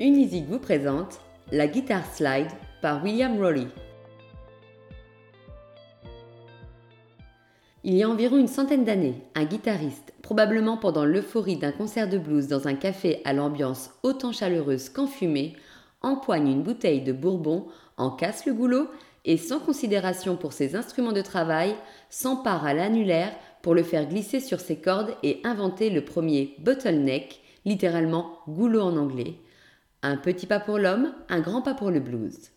Unisic vous présente la guitare slide par William Rowley. Il y a environ une centaine d'années, un guitariste, probablement pendant l'euphorie d'un concert de blues dans un café à l'ambiance autant chaleureuse qu'enfumée, empoigne une bouteille de bourbon, en casse le goulot et sans considération pour ses instruments de travail, s'empare à l'annulaire pour le faire glisser sur ses cordes et inventer le premier bottleneck, littéralement goulot en anglais, un petit pas pour l'homme, un grand pas pour le blues.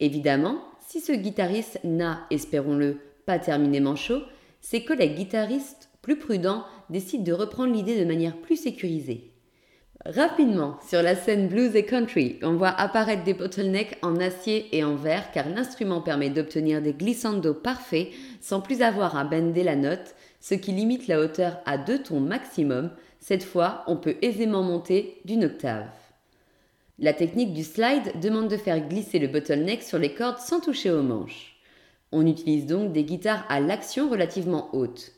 Évidemment, si ce guitariste n'a, espérons-le, pas terminé manchot, ses collègues guitaristes, plus prudents, décident de reprendre l'idée de manière plus sécurisée. Rapidement, sur la scène blues et country, on voit apparaître des bottlenecks en acier et en verre car l'instrument permet d'obtenir des glissandos parfaits sans plus avoir à bender la note, ce qui limite la hauteur à deux tons maximum. Cette fois, on peut aisément monter d'une octave. La technique du slide demande de faire glisser le bottleneck sur les cordes sans toucher aux manches. On utilise donc des guitares à l'action relativement haute.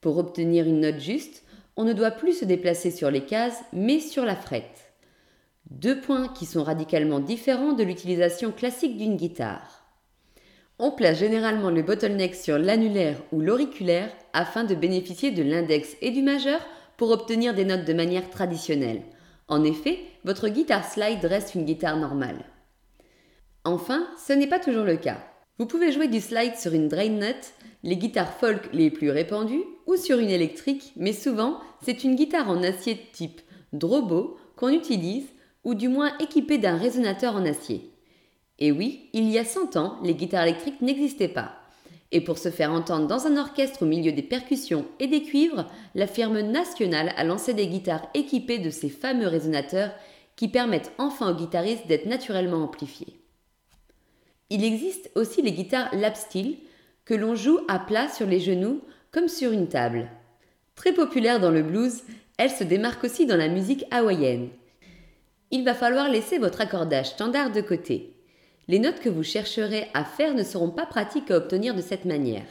Pour obtenir une note juste, on ne doit plus se déplacer sur les cases, mais sur la frette. Deux points qui sont radicalement différents de l'utilisation classique d'une guitare. On place généralement le bottleneck sur l'annulaire ou l'auriculaire afin de bénéficier de l'index et du majeur pour obtenir des notes de manière traditionnelle. En effet, votre guitare slide reste une guitare normale. Enfin, ce n'est pas toujours le cas. Vous pouvez jouer du slide sur une drain nut, les guitares folk les plus répandues, ou sur une électrique, mais souvent c'est une guitare en acier type Drobo qu'on utilise, ou du moins équipée d'un résonateur en acier. Et oui, il y a 100 ans, les guitares électriques n'existaient pas. Et pour se faire entendre dans un orchestre au milieu des percussions et des cuivres, la firme nationale a lancé des guitares équipées de ces fameux résonateurs qui permettent enfin aux guitaristes d'être naturellement amplifiés. Il existe aussi les guitares lap steel que l'on joue à plat sur les genoux comme sur une table. Très populaire dans le blues, elles se démarquent aussi dans la musique hawaïenne. Il va falloir laisser votre accordage standard de côté. Les notes que vous chercherez à faire ne seront pas pratiques à obtenir de cette manière.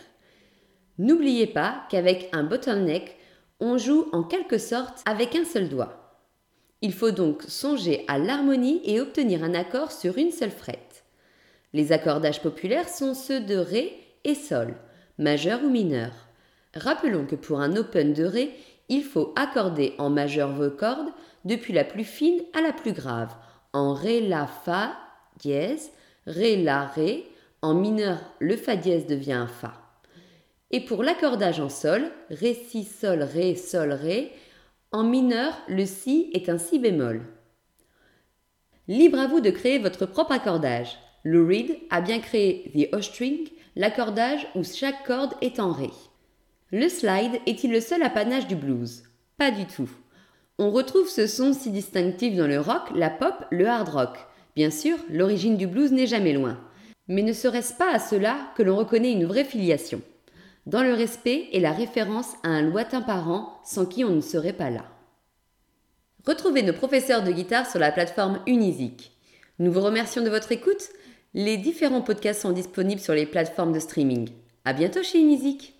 N'oubliez pas qu'avec un bottleneck, on joue en quelque sorte avec un seul doigt. Il faut donc songer à l'harmonie et obtenir un accord sur une seule frette. Les accordages populaires sont ceux de Ré et Sol, majeur ou mineur. Rappelons que pour un open de Ré, il faut accorder en majeur vos cordes depuis la plus fine à la plus grave, en Ré, La, Fa, dièse, Ré, La, Ré, en mineur le Fa dièse devient un Fa. Et pour l'accordage en Sol, Ré, Si, Sol, Ré, Sol, Ré, en mineur le Si est un Si bémol. Libre à vous de créer votre propre accordage. Lou Reed a bien créé The O-string, l'accordage où chaque corde est en Ré. Le slide est-il le seul apanage du blues? Pas du tout. On retrouve ce son si distinctif dans le rock, la pop, le hard rock. Bien sûr, l'origine du blues n'est jamais loin. Mais ne serait-ce pas à cela que l'on reconnaît une vraie filiation? Dans le respect et la référence à un lointain parent sans qui on ne serait pas là. Retrouvez nos professeurs de guitare sur la plateforme Unisic. Nous vous remercions de votre écoute les différents podcasts sont disponibles sur les plateformes de streaming. À bientôt chez Music.